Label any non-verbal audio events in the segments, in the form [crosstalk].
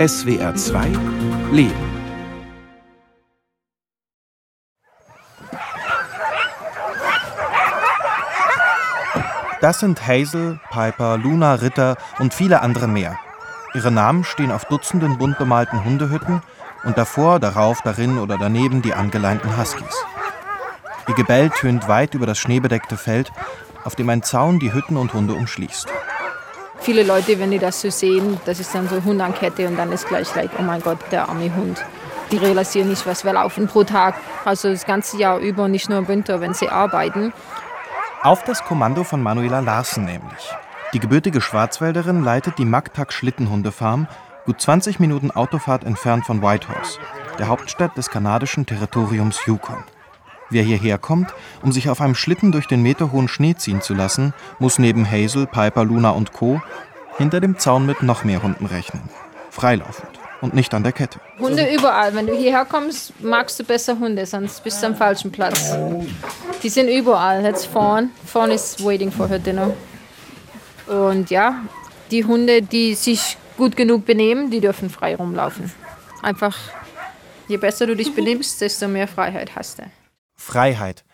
SWR 2 Leben. Das sind Hazel, Piper, Luna, Ritter und viele andere mehr. Ihre Namen stehen auf Dutzenden bunt bemalten Hundehütten und davor, darauf, darin oder daneben die angeleinten Huskies. Ihr Gebell tönt weit über das schneebedeckte Feld, auf dem ein Zaun die Hütten und Hunde umschließt. Viele Leute, wenn die das so sehen, das ist dann so Hund an Kette und dann ist gleich like, oh mein Gott, der arme Hund. Die realisieren nicht, was wir laufen pro Tag, also das ganze Jahr über, nicht nur im Winter, wenn sie arbeiten. Auf das Kommando von Manuela Larsen nämlich. Die gebürtige Schwarzwälderin leitet die Magtag Schlittenhundefarm, gut 20 Minuten Autofahrt entfernt von Whitehorse, der Hauptstadt des kanadischen Territoriums Yukon. Wer hierher kommt, um sich auf einem Schlitten durch den meterhohen Schnee ziehen zu lassen, muss neben Hazel, Piper, Luna und Co. hinter dem Zaun mit noch mehr Hunden rechnen. Freilaufend und nicht an der Kette. Hunde überall. Wenn du hierher kommst, magst du besser Hunde, sonst bist du am falschen Platz. Die sind überall. Jetzt vorn. Vorn ist waiting for her dinner. Und ja, die Hunde, die sich gut genug benehmen, die dürfen frei rumlaufen. Einfach, je besser du dich benimmst, desto mehr Freiheit hast du. Freiheit.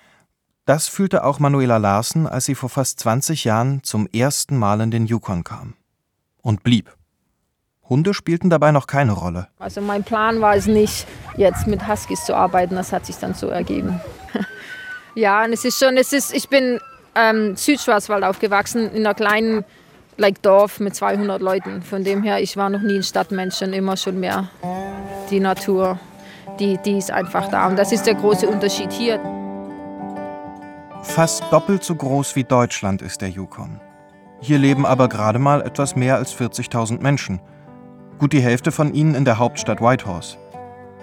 Das fühlte auch Manuela Larsen, als sie vor fast 20 Jahren zum ersten Mal in den Yukon kam. Und blieb. Hunde spielten dabei noch keine Rolle. Also mein Plan war es nicht, jetzt mit Huskies zu arbeiten. Das hat sich dann so ergeben. [laughs] ja, und es ist schon, es ist, ich bin ähm, Südschwarzwald aufgewachsen, in einer kleinen like, Dorf mit 200 Leuten. Von dem her, ich war noch nie ein Stadtmensch und immer schon mehr die Natur. Die, die ist einfach da. Und das ist der große Unterschied hier. Fast doppelt so groß wie Deutschland ist der Yukon. Hier leben aber gerade mal etwas mehr als 40.000 Menschen. Gut die Hälfte von ihnen in der Hauptstadt Whitehorse.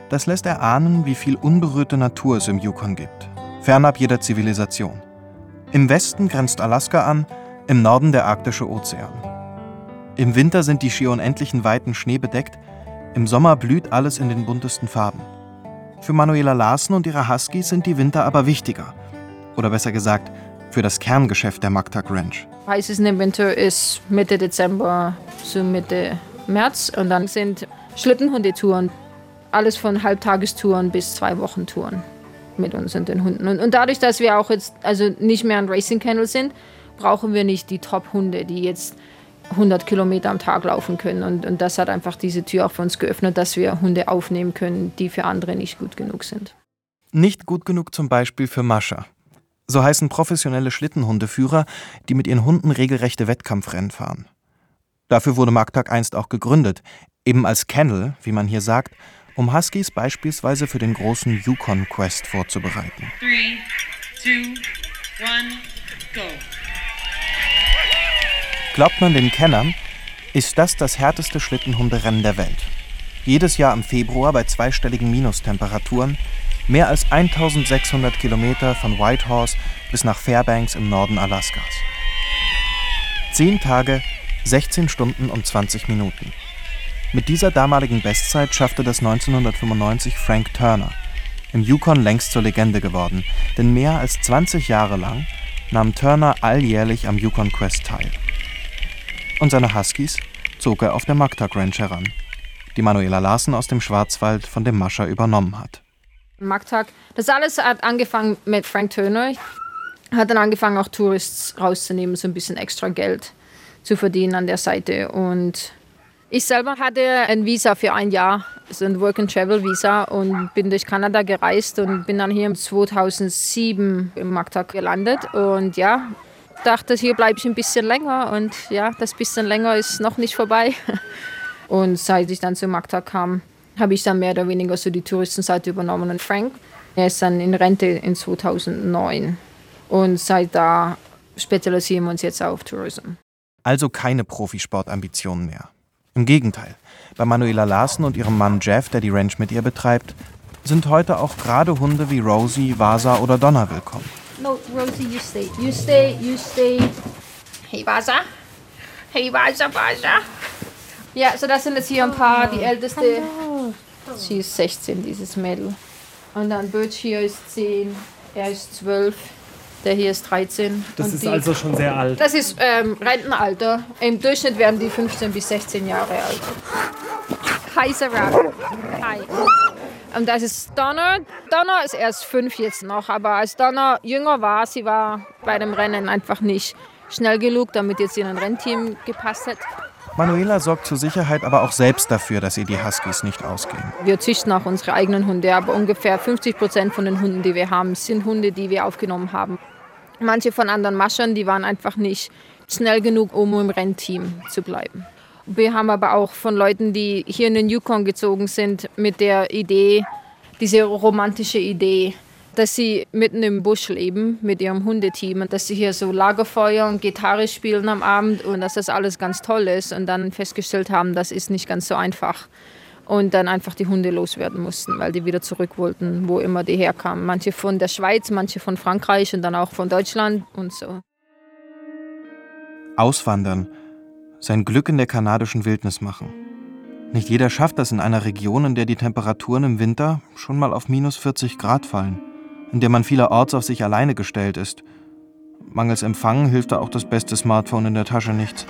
Das lässt erahnen, wie viel unberührte Natur es im Yukon gibt, fernab jeder Zivilisation. Im Westen grenzt Alaska an, im Norden der arktische Ozean. Im Winter sind die schier unendlichen Weiten schneebedeckt, im Sommer blüht alles in den buntesten Farben. Für Manuela Larsen und ihre Huskies sind die Winter aber wichtiger. Oder besser gesagt, für das Kerngeschäft der Magtag Ranch. Heißes im Winter ist Mitte Dezember zu Mitte März und dann sind Schlittenhundetouren. Alles von Halbtagestouren bis zwei Wochentouren mit uns und den Hunden. Und, und dadurch, dass wir auch jetzt also nicht mehr ein Racing Kennel sind, brauchen wir nicht die Top-Hunde, die jetzt 100 Kilometer am Tag laufen können. Und, und das hat einfach diese Tür auch für uns geöffnet, dass wir Hunde aufnehmen können, die für andere nicht gut genug sind. Nicht gut genug zum Beispiel für Mascha. So heißen professionelle Schlittenhundeführer, die mit ihren Hunden regelrechte Wettkampfrennen fahren. Dafür wurde Magtag einst auch gegründet, eben als Kennel, wie man hier sagt, um Huskies beispielsweise für den großen Yukon Quest vorzubereiten. Three, two, one, go. Glaubt man den Kennern, ist das das härteste Schlittenhunderennen der Welt. Jedes Jahr im Februar bei zweistelligen Minustemperaturen, mehr als 1600 Kilometer von Whitehorse bis nach Fairbanks im Norden Alaskas. Zehn Tage, 16 Stunden und 20 Minuten. Mit dieser damaligen Bestzeit schaffte das 1995 Frank Turner, im Yukon längst zur Legende geworden, denn mehr als 20 Jahre lang nahm Turner alljährlich am Yukon Quest teil. Und seine Huskies zog er auf der Magtag Ranch heran, die Manuela Larsen aus dem Schwarzwald von dem Mascher übernommen hat. Magtag, das alles hat angefangen mit Frank Turner, hat dann angefangen auch Tourists rauszunehmen, so ein bisschen extra Geld zu verdienen an der Seite und ich selber hatte ein Visa für ein Jahr, so ein Work-and-Travel-Visa und bin durch Kanada gereist und bin dann hier 2007 im Magtag gelandet. Und ja, dachte, hier bleibe ich ein bisschen länger und ja, das bisschen länger ist noch nicht vorbei. [laughs] Und seit ich dann zu Magtag kam, habe ich dann mehr oder weniger so die Touristenseite übernommen. Und Frank, er ist dann in Rente in 2009. Und seit da spezialisieren wir uns jetzt auf Tourismus. Also keine Profisportambitionen mehr. Im Gegenteil, bei Manuela Larsen und ihrem Mann Jeff, der die Ranch mit ihr betreibt, sind heute auch gerade Hunde wie Rosie, Vasa oder Donna willkommen. No, Rosie, you stay. You stay, you stay. Hey, Vasa. Hey, Vasa, Vasa. Ja, so das sind jetzt hier ein paar. Die älteste, sie ist 16, dieses Mädel. Und dann Birch hier ist 10, er ist 12. Der hier ist 13. Das ist die, also schon sehr alt. Das ist ähm, Rentenalter. Im Durchschnitt werden die 15 bis 16 Jahre alt. heißer Rabbit. Hi. Und das ist Donner. Donner ist erst fünf jetzt noch, aber als Donner jünger war, sie war bei dem Rennen einfach nicht schnell genug, damit jetzt in ein Rennteam gepasst hat. Manuela sorgt zur Sicherheit aber auch selbst dafür, dass ihr die Huskies nicht ausgehen. Wir züchten auch unsere eigenen Hunde, aber ungefähr 50 Prozent von den Hunden, die wir haben, sind Hunde, die wir aufgenommen haben. Manche von anderen Maschern, die waren einfach nicht schnell genug, um im Rennteam zu bleiben. Wir haben aber auch von Leuten, die hier in den Yukon gezogen sind, mit der Idee, diese romantische Idee, dass sie mitten im Busch leben mit ihrem Hundeteam und dass sie hier so Lagerfeuer und Gitarre spielen am Abend und dass das alles ganz toll ist und dann festgestellt haben, das ist nicht ganz so einfach und dann einfach die Hunde loswerden mussten, weil die wieder zurück wollten, wo immer die herkamen. Manche von der Schweiz, manche von Frankreich und dann auch von Deutschland und so. Auswandern, sein Glück in der kanadischen Wildnis machen. Nicht jeder schafft das in einer Region, in der die Temperaturen im Winter schon mal auf minus 40 Grad fallen in der man vielerorts auf sich alleine gestellt ist. Mangels Empfang hilft da auch das beste Smartphone in der Tasche nichts.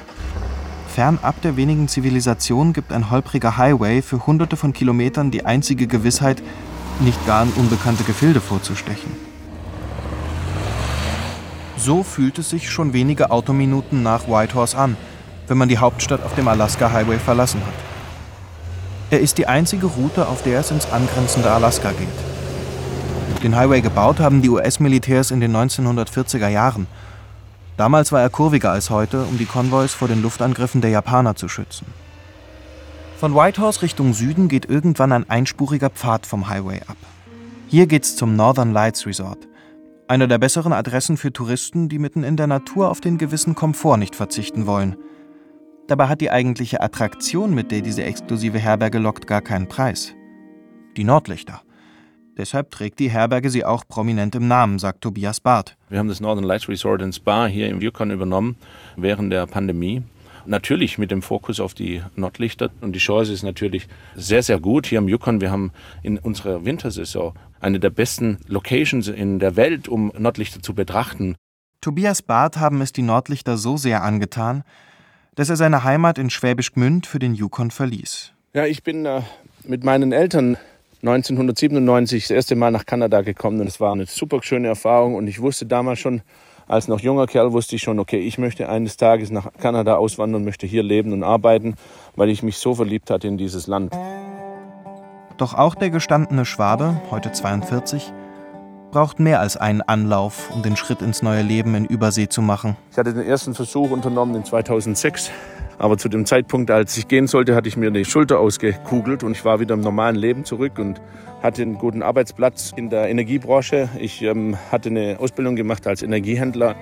Fernab der wenigen Zivilisationen gibt ein holpriger Highway für hunderte von Kilometern die einzige Gewissheit, nicht gar in unbekannte Gefilde vorzustechen. So fühlt es sich schon wenige Autominuten nach Whitehorse an, wenn man die Hauptstadt auf dem Alaska Highway verlassen hat. Er ist die einzige Route, auf der es ins angrenzende Alaska geht. Den Highway gebaut haben die US-Militärs in den 1940er Jahren. Damals war er kurviger als heute, um die Konvois vor den Luftangriffen der Japaner zu schützen. Von Whitehorse Richtung Süden geht irgendwann ein einspuriger Pfad vom Highway ab. Hier geht's zum Northern Lights Resort, einer der besseren Adressen für Touristen, die mitten in der Natur auf den gewissen Komfort nicht verzichten wollen. Dabei hat die eigentliche Attraktion, mit der diese exklusive Herberge lockt, gar keinen Preis. Die Nordlichter. Deshalb trägt die Herberge sie auch prominent im Namen, sagt Tobias Barth. Wir haben das Northern Lights Resort and Spa hier im Yukon übernommen während der Pandemie. Natürlich mit dem Fokus auf die Nordlichter. Und die Chance ist natürlich sehr, sehr gut hier im Yukon. Wir haben in unserer Wintersaison eine der besten Locations in der Welt, um Nordlichter zu betrachten. Tobias Barth haben es die Nordlichter so sehr angetan, dass er seine Heimat in Schwäbisch Gmünd für den Yukon verließ. Ja, ich bin äh, mit meinen Eltern 1997 das erste Mal nach Kanada gekommen und es war eine super schöne Erfahrung und ich wusste damals schon, als noch junger Kerl wusste ich schon, okay, ich möchte eines Tages nach Kanada auswandern und möchte hier leben und arbeiten, weil ich mich so verliebt hatte in dieses Land. Doch auch der gestandene Schwabe, heute 42, braucht mehr als einen Anlauf, um den Schritt ins neue Leben in Übersee zu machen. Ich hatte den ersten Versuch unternommen in 2006. Aber zu dem Zeitpunkt, als ich gehen sollte, hatte ich mir die Schulter ausgekugelt und ich war wieder im normalen Leben zurück und hatte einen guten Arbeitsplatz in der Energiebranche. Ich ähm, hatte eine Ausbildung gemacht als Energiehändler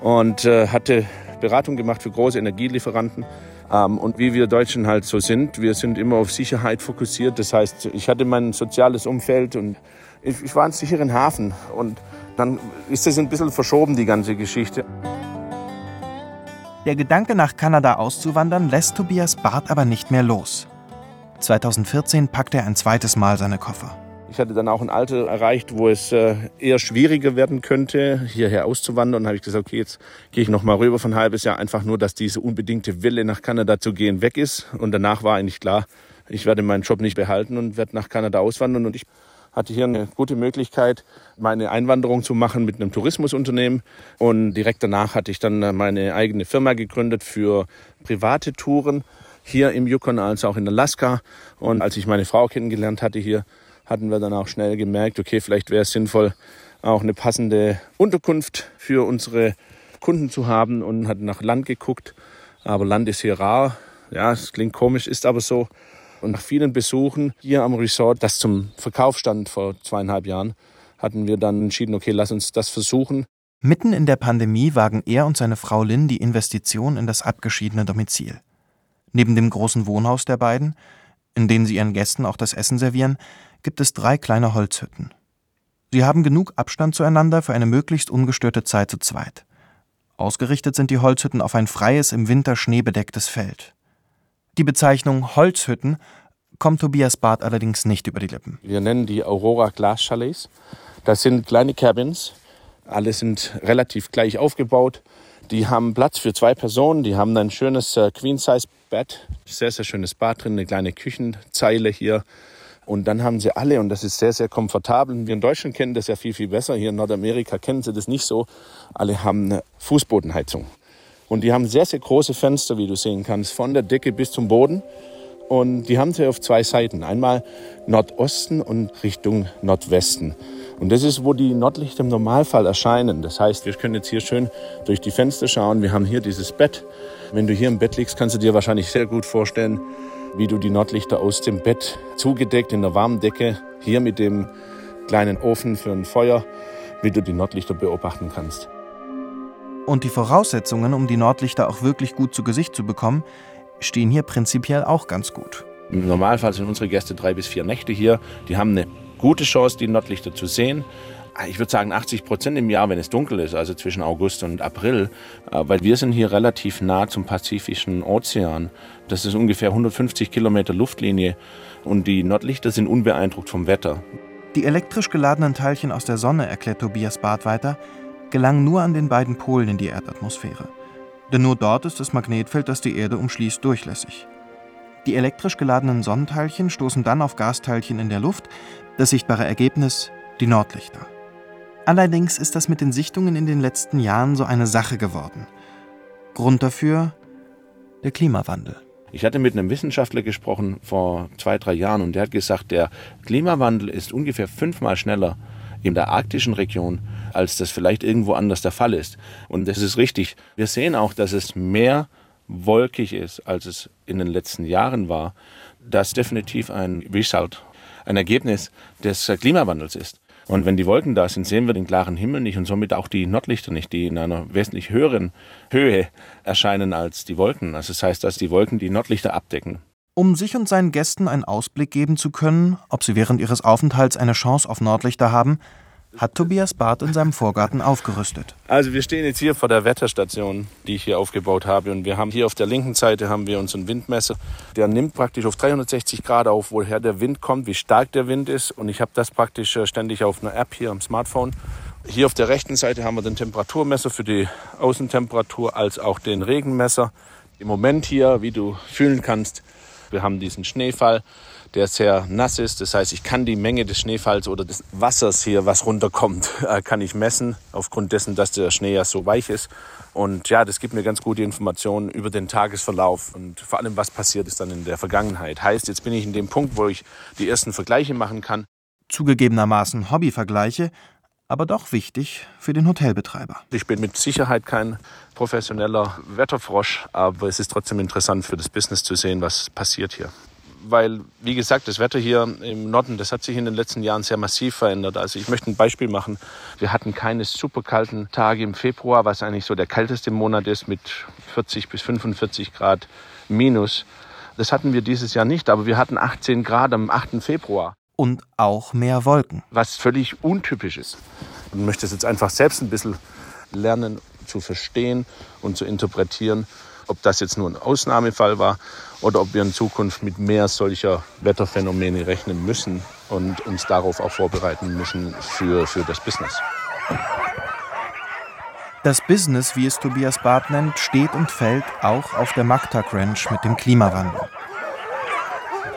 und äh, hatte Beratung gemacht für große Energielieferanten. Ähm, und wie wir Deutschen halt so sind, wir sind immer auf Sicherheit fokussiert. Das heißt, ich hatte mein soziales Umfeld und ich, ich war in sicheren Hafen. Und dann ist das ein bisschen verschoben, die ganze Geschichte. Der Gedanke, nach Kanada auszuwandern, lässt Tobias Barth aber nicht mehr los. 2014 packt er ein zweites Mal seine Koffer. Ich hatte dann auch ein Alter erreicht, wo es äh, eher schwieriger werden könnte, hierher auszuwandern. Und habe ich gesagt, okay, jetzt gehe ich noch mal rüber ein halbes Jahr, einfach nur, dass diese unbedingte Wille nach Kanada zu gehen weg ist. Und danach war eigentlich klar, ich werde meinen Job nicht behalten und werde nach Kanada auswandern. Und ich hatte hier eine gute Möglichkeit, meine Einwanderung zu machen mit einem Tourismusunternehmen. Und direkt danach hatte ich dann meine eigene Firma gegründet für private Touren hier im Yukon als auch in Alaska. Und als ich meine Frau kennengelernt hatte hier, hatten wir dann auch schnell gemerkt, okay, vielleicht wäre es sinnvoll, auch eine passende Unterkunft für unsere Kunden zu haben und hatten nach Land geguckt. Aber Land ist hier rar. Ja, es klingt komisch, ist aber so. Und nach vielen Besuchen hier am Resort, das zum Verkauf stand vor zweieinhalb Jahren, hatten wir dann entschieden, okay, lass uns das versuchen. Mitten in der Pandemie wagen er und seine Frau Lynn die Investition in das abgeschiedene Domizil. Neben dem großen Wohnhaus der beiden, in dem sie ihren Gästen auch das Essen servieren, gibt es drei kleine Holzhütten. Sie haben genug Abstand zueinander für eine möglichst ungestörte Zeit zu zweit. Ausgerichtet sind die Holzhütten auf ein freies, im Winter schneebedecktes Feld. Die Bezeichnung Holzhütten kommt Tobias Barth allerdings nicht über die Lippen. Wir nennen die Aurora Glas Chalets. Das sind kleine Cabins. Alle sind relativ gleich aufgebaut. Die haben Platz für zwei Personen. Die haben ein schönes äh, Queen-Size Bed. Sehr, sehr schönes Bad drin, eine kleine Küchenzeile hier. Und dann haben sie alle, und das ist sehr, sehr komfortabel. Wir in Deutschland kennen das ja viel, viel besser. Hier in Nordamerika kennen sie das nicht so. Alle haben eine Fußbodenheizung. Und die haben sehr, sehr große Fenster, wie du sehen kannst, von der Decke bis zum Boden. Und die haben sie auf zwei Seiten. Einmal Nordosten und Richtung Nordwesten. Und das ist, wo die Nordlichter im Normalfall erscheinen. Das heißt, wir können jetzt hier schön durch die Fenster schauen. Wir haben hier dieses Bett. Wenn du hier im Bett liegst, kannst du dir wahrscheinlich sehr gut vorstellen, wie du die Nordlichter aus dem Bett zugedeckt in der warmen Decke, hier mit dem kleinen Ofen für ein Feuer, wie du die Nordlichter beobachten kannst. Und die Voraussetzungen, um die Nordlichter auch wirklich gut zu Gesicht zu bekommen, stehen hier prinzipiell auch ganz gut. Im Normalfall sind unsere Gäste drei bis vier Nächte hier. Die haben eine gute Chance, die Nordlichter zu sehen. Ich würde sagen 80 Prozent im Jahr, wenn es dunkel ist, also zwischen August und April, äh, weil wir sind hier relativ nah zum Pazifischen Ozean. Das ist ungefähr 150 Kilometer Luftlinie und die Nordlichter sind unbeeindruckt vom Wetter. Die elektrisch geladenen Teilchen aus der Sonne, erklärt Tobias Barth weiter, gelangen nur an den beiden Polen in die Erdatmosphäre. Denn nur dort ist das Magnetfeld, das die Erde umschließt, durchlässig. Die elektrisch geladenen Sonnenteilchen stoßen dann auf Gasteilchen in der Luft, das sichtbare Ergebnis die Nordlichter. Allerdings ist das mit den Sichtungen in den letzten Jahren so eine Sache geworden. Grund dafür der Klimawandel. Ich hatte mit einem Wissenschaftler gesprochen vor zwei, drei Jahren und der hat gesagt, der Klimawandel ist ungefähr fünfmal schneller in der arktischen Region, als das vielleicht irgendwo anders der Fall ist. Und das ist richtig. Wir sehen auch, dass es mehr wolkig ist, als es in den letzten Jahren war. Das definitiv ein Result, ein Ergebnis des Klimawandels ist. Und wenn die Wolken da sind, sehen wir den klaren Himmel nicht und somit auch die Nordlichter nicht, die in einer wesentlich höheren Höhe erscheinen als die Wolken. Also das heißt, dass die Wolken die Nordlichter abdecken. Um sich und seinen Gästen einen Ausblick geben zu können, ob sie während ihres Aufenthalts eine Chance auf Nordlichter haben, hat Tobias Barth in seinem Vorgarten aufgerüstet. Also wir stehen jetzt hier vor der Wetterstation, die ich hier aufgebaut habe. Und wir haben hier auf der linken Seite haben wir unseren Windmesser. Der nimmt praktisch auf 360 Grad auf, woher der Wind kommt, wie stark der Wind ist. Und ich habe das praktisch äh, ständig auf einer App hier am Smartphone. Hier auf der rechten Seite haben wir den Temperaturmesser für die Außentemperatur als auch den Regenmesser. Im Moment hier, wie du fühlen kannst, wir haben diesen Schneefall der sehr nass ist. Das heißt, ich kann die Menge des Schneefalls oder des Wassers hier, was runterkommt, [laughs] äh, kann ich messen, aufgrund dessen, dass der Schnee ja so weich ist. Und ja, das gibt mir ganz gute Informationen über den Tagesverlauf und vor allem, was passiert ist dann in der Vergangenheit. Heißt, jetzt bin ich in dem Punkt, wo ich die ersten Vergleiche machen kann. Zugegebenermaßen Hobbyvergleiche, aber doch wichtig für den Hotelbetreiber. Ich bin mit Sicherheit kein professioneller Wetterfrosch, aber es ist trotzdem interessant für das Business zu sehen, was passiert hier weil, wie gesagt, das Wetter hier im Norden, das hat sich in den letzten Jahren sehr massiv verändert. Also ich möchte ein Beispiel machen. Wir hatten keine super kalten Tage im Februar, was eigentlich so der kälteste Monat ist mit 40 bis 45 Grad minus. Das hatten wir dieses Jahr nicht, aber wir hatten 18 Grad am 8. Februar. Und auch mehr Wolken. Was völlig untypisch ist. Und möchte es jetzt einfach selbst ein bisschen lernen zu verstehen und zu interpretieren ob das jetzt nur ein Ausnahmefall war oder ob wir in Zukunft mit mehr solcher Wetterphänomene rechnen müssen und uns darauf auch vorbereiten müssen für, für das Business. Das Business, wie es Tobias Barth nennt, steht und fällt auch auf der Magtak Ranch mit dem Klimawandel.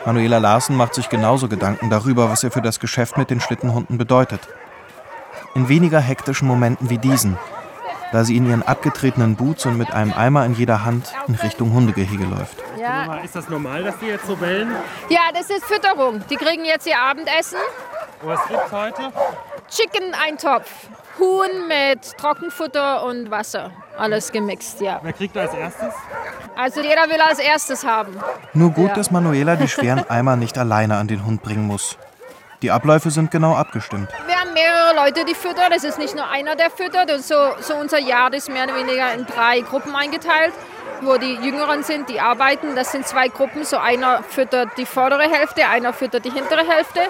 Manuela Larsen macht sich genauso Gedanken darüber, was er für das Geschäft mit den Schlittenhunden bedeutet. In weniger hektischen Momenten wie diesen da sie in ihren abgetretenen Boots und mit einem Eimer in jeder Hand in Richtung Hundegehege läuft. Ja. Ist das normal, dass die jetzt so bellen? Ja, das ist Fütterung. Die kriegen jetzt ihr Abendessen. Was gibt's heute? Chicken-Eintopf. Huhn mit Trockenfutter und Wasser. Alles gemixt, ja. Wer kriegt als erstes? Also jeder will als erstes haben. Nur gut, ja. dass Manuela die schweren [laughs] Eimer nicht alleine an den Hund bringen muss. Die Abläufe sind genau abgestimmt. Wir haben mehrere Leute, die füttern. Es ist nicht nur einer, der füttert. Und so, so unser Jahr ist mehr oder weniger in drei Gruppen eingeteilt, wo die Jüngeren sind, die arbeiten. Das sind zwei Gruppen. So einer füttert die vordere Hälfte, einer füttert die hintere Hälfte.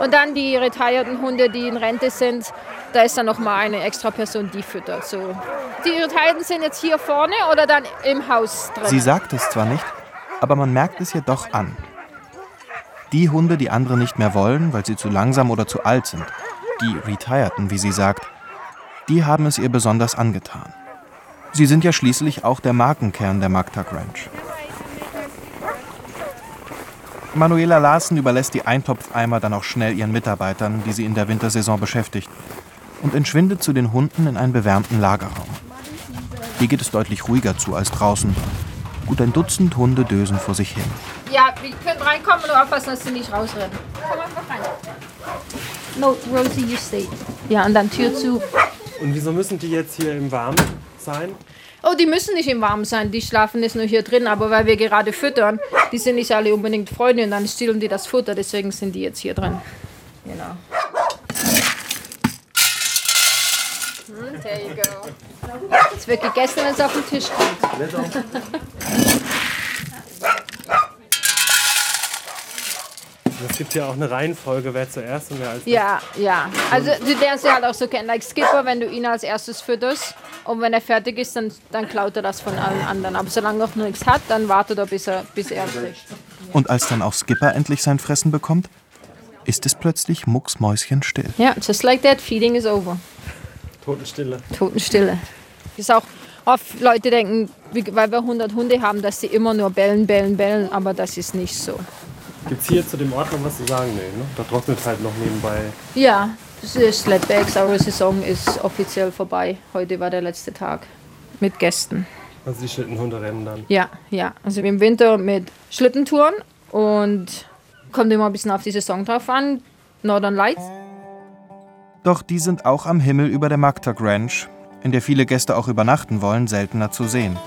Und dann die retirierten Hunde, die in Rente sind, da ist dann nochmal eine extra Person, die füttert. So. Die Retirierten sind jetzt hier vorne oder dann im Haus drin. Sie sagt es zwar nicht, aber man merkt es ihr doch an. Die Hunde, die andere nicht mehr wollen, weil sie zu langsam oder zu alt sind, die Retireden, wie sie sagt, die haben es ihr besonders angetan. Sie sind ja schließlich auch der Markenkern der Magtak Ranch. Manuela Larsen überlässt die Eintopfeimer dann auch schnell ihren Mitarbeitern, die sie in der Wintersaison beschäftigt, und entschwindet zu den Hunden in einen bewärmten Lagerraum. Hier geht es deutlich ruhiger zu als draußen. Gut ein Dutzend Hunde dösen vor sich hin. Ja, wir können reinkommen und aufpassen, dass sie nicht rausrennen. Komm einfach rein. No, Rosie, you stay. Ja, und dann Tür zu. Und wieso müssen die jetzt hier im Warmen sein? Oh, die müssen nicht im Warmen sein, die schlafen jetzt nur hier drin, aber weil wir gerade füttern, die sind nicht alle unbedingt Freunde und dann stehlen die das Futter, deswegen sind die jetzt hier drin. Genau. Hm, there you go. Es wird gegessen, wenn es auf den Tisch kommt. [laughs] Es gibt ja auch eine Reihenfolge, wer zuerst und wer als Ja, ja. Also du lernst ja halt auch so kennen. Like Skipper, wenn du ihn als erstes fütterst und wenn er fertig ist, dann, dann klaut er das von allen anderen. Aber solange er noch nichts hat, dann wartet er, bis er, bis er kriegt. Und als dann auch Skipper endlich sein Fressen bekommt, ist es plötzlich mucksmäuschenstill. Ja, just like that, feeding is over. Totenstille. Totenstille. Ist auch oft Leute denken, weil wir 100 Hunde haben, dass sie immer nur bellen, bellen, bellen, aber das ist nicht so. Gibt es hier zu dem Ort noch was zu sagen? Nee, ne? Da trocknet halt noch nebenbei. Ja, das ist Sled-Bags, eure Saison ist offiziell vorbei. Heute war der letzte Tag mit Gästen. Also die Schlittenhunde rennen dann. Ja, ja. Also im Winter mit Schlittentouren und kommt immer ein bisschen auf die Saison drauf an. Northern Lights. Doch die sind auch am Himmel über der Magtag Ranch, in der viele Gäste auch übernachten wollen, seltener zu sehen.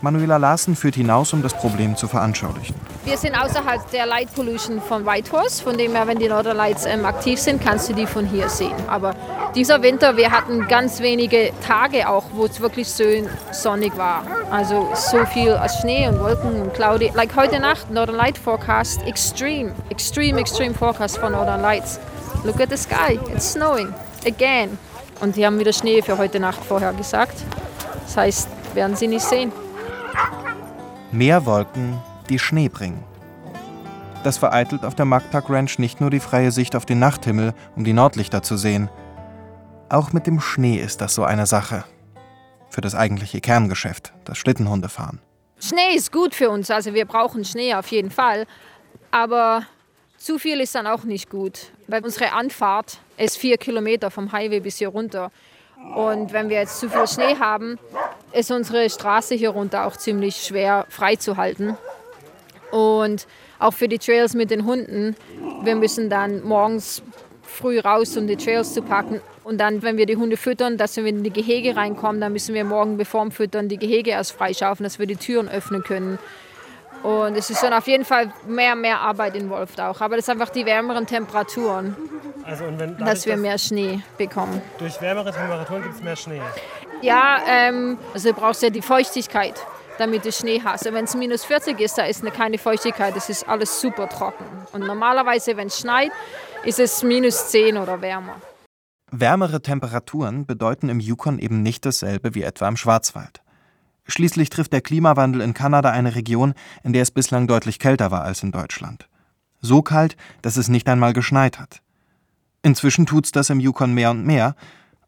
Manuela Larsen führt hinaus, um das Problem zu veranschaulichen. Wir sind außerhalb der Light Pollution von Whitehorse, von dem her, wenn die Northern Lights ähm, aktiv sind, kannst du die von hier sehen. Aber dieser Winter, wir hatten ganz wenige Tage auch, wo es wirklich schön sonnig war. Also so viel als Schnee und Wolken und cloudy. Like heute Nacht, Northern Light Forecast, extreme, extreme, extreme Forecast von Northern Lights. Look at the sky, it's snowing again. Und die haben wieder Schnee für heute Nacht vorher gesagt. Das heißt, werden sie nicht sehen. Mehr Wolken, die Schnee bringen. Das vereitelt auf der Magtag Ranch nicht nur die freie Sicht auf den Nachthimmel, um die Nordlichter zu sehen. Auch mit dem Schnee ist das so eine Sache. Für das eigentliche Kerngeschäft, das Schlittenhundefahren. Schnee ist gut für uns, also wir brauchen Schnee auf jeden Fall. Aber zu viel ist dann auch nicht gut, weil unsere Anfahrt ist vier Kilometer vom Highway bis hier runter. Und wenn wir jetzt zu viel Schnee haben, ist unsere Straße hier runter auch ziemlich schwer freizuhalten. Und auch für die Trails mit den Hunden, wir müssen dann morgens früh raus, um die Trails zu packen. Und dann, wenn wir die Hunde füttern, dass wir in die Gehege reinkommen, dann müssen wir morgen bevor dem Füttern die Gehege erst freischaufen, dass wir die Türen öffnen können. Und es ist schon auf jeden Fall mehr, mehr Arbeit involviert auch. Aber das sind einfach die wärmeren Temperaturen, Also dadurch, dass wir mehr Schnee bekommen. durch wärmere Temperaturen gibt es mehr Schnee. Ja, ähm, also du brauchst ja die Feuchtigkeit, damit du Schnee hast. Und wenn es minus 40 ist, da ist eine, keine Feuchtigkeit, das ist alles super trocken. Und normalerweise, wenn es schneit, ist es minus 10 oder wärmer. Wärmere Temperaturen bedeuten im Yukon eben nicht dasselbe wie etwa im Schwarzwald. Schließlich trifft der Klimawandel in Kanada eine Region, in der es bislang deutlich kälter war als in Deutschland. So kalt, dass es nicht einmal geschneit hat. Inzwischen tut's das im Yukon mehr und mehr.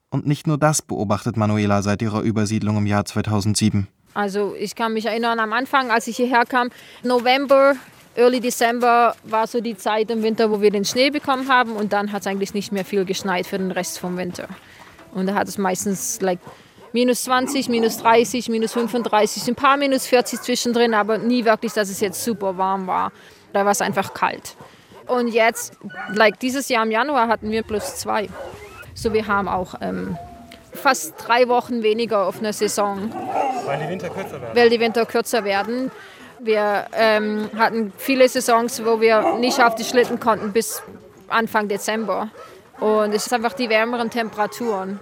Und nicht nur das beobachtet Manuela seit ihrer Übersiedlung im Jahr 2007. Also ich kann mich erinnern, am Anfang, als ich hierher kam, November, Early December war so die Zeit im Winter, wo wir den Schnee bekommen haben und dann hat es eigentlich nicht mehr viel geschneit für den Rest vom Winter. Und da hat es meistens like, minus 20, minus 30, minus 35, ein paar minus 40 zwischendrin, aber nie wirklich, dass es jetzt super warm war. Da war es einfach kalt. Und jetzt, like dieses Jahr im Januar hatten wir plus zwei. So wir haben auch ähm, fast drei Wochen weniger auf einer Saison Weil die Winter kürzer werden. weil die Winter kürzer werden. Wir ähm, hatten viele Saisons, wo wir nicht auf die Schlitten konnten bis Anfang Dezember. Und es ist einfach die wärmeren Temperaturen.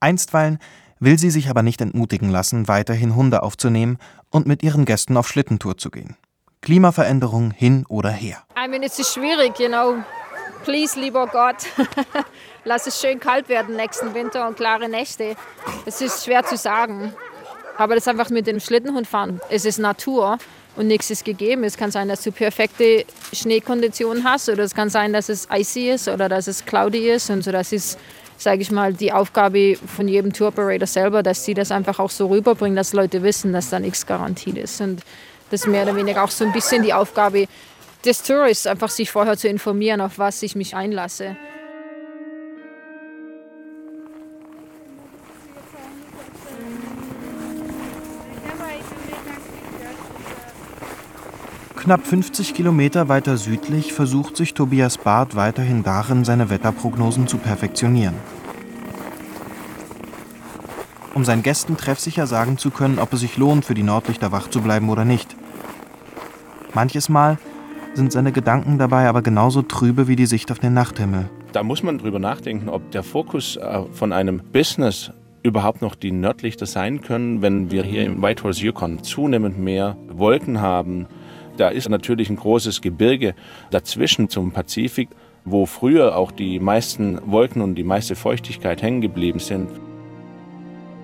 Einstweilen will sie sich aber nicht entmutigen lassen, weiterhin Hunde aufzunehmen und mit ihren Gästen auf Schlittentour zu gehen. Klimaveränderung hin oder her. I mean, es ist schwierig, you know. Please, lieber Gott, [laughs] lass es schön kalt werden nächsten Winter und klare Nächte. Es ist schwer zu sagen. Aber das einfach mit dem Schlittenhund fahren. Es ist Natur und nichts ist gegeben. Es kann sein, dass du perfekte Schneekonditionen hast oder es kann sein, dass es icy ist oder dass es cloudy ist. Und so das ist, sage ich mal, die Aufgabe von jedem Tour Operator selber, dass sie das einfach auch so rüberbringen, dass Leute wissen, dass da nichts garantiert ist. Und das ist mehr oder weniger auch so ein bisschen die Aufgabe des Tourists, einfach sich vorher zu informieren, auf was ich mich einlasse. Knapp 50 Kilometer weiter südlich versucht sich Tobias Barth weiterhin darin, seine Wetterprognosen zu perfektionieren. Um seinen Gästen treffsicher sagen zu können, ob es sich lohnt, für die Nordlichter wach zu bleiben oder nicht. Manches Mal sind seine Gedanken dabei aber genauso trübe wie die Sicht auf den Nachthimmel. Da muss man drüber nachdenken, ob der Fokus äh, von einem Business überhaupt noch die Nordlichter sein können, wenn wir hier im Whitehorse Yukon zunehmend mehr Wolken haben. Da ist natürlich ein großes Gebirge dazwischen zum Pazifik, wo früher auch die meisten Wolken und die meiste Feuchtigkeit hängen geblieben sind.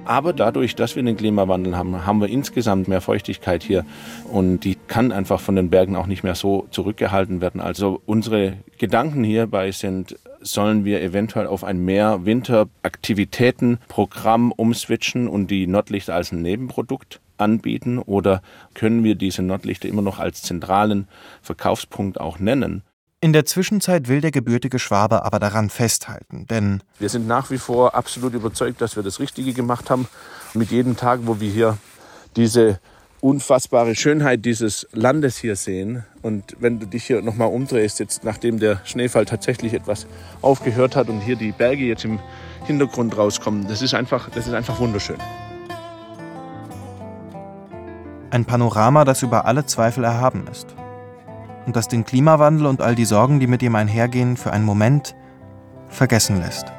Aber dadurch, dass wir den Klimawandel haben, haben wir insgesamt mehr Feuchtigkeit hier und die kann einfach von den Bergen auch nicht mehr so zurückgehalten werden. Also unsere Gedanken hierbei sind, sollen wir eventuell auf ein mehr Winteraktivitätenprogramm umswitchen und die Nordlichter als ein Nebenprodukt anbieten oder können wir diese Nordlichter immer noch als zentralen Verkaufspunkt auch nennen? In der Zwischenzeit will der gebürtige Schwabe aber daran festhalten, denn wir sind nach wie vor absolut überzeugt, dass wir das Richtige gemacht haben. Mit jedem Tag, wo wir hier diese unfassbare Schönheit dieses Landes hier sehen und wenn du dich hier nochmal umdrehst, jetzt nachdem der Schneefall tatsächlich etwas aufgehört hat und hier die Berge jetzt im Hintergrund rauskommen, das ist einfach, das ist einfach wunderschön. Ein Panorama, das über alle Zweifel erhaben ist und das den Klimawandel und all die Sorgen, die mit ihm einhergehen, für einen Moment vergessen lässt.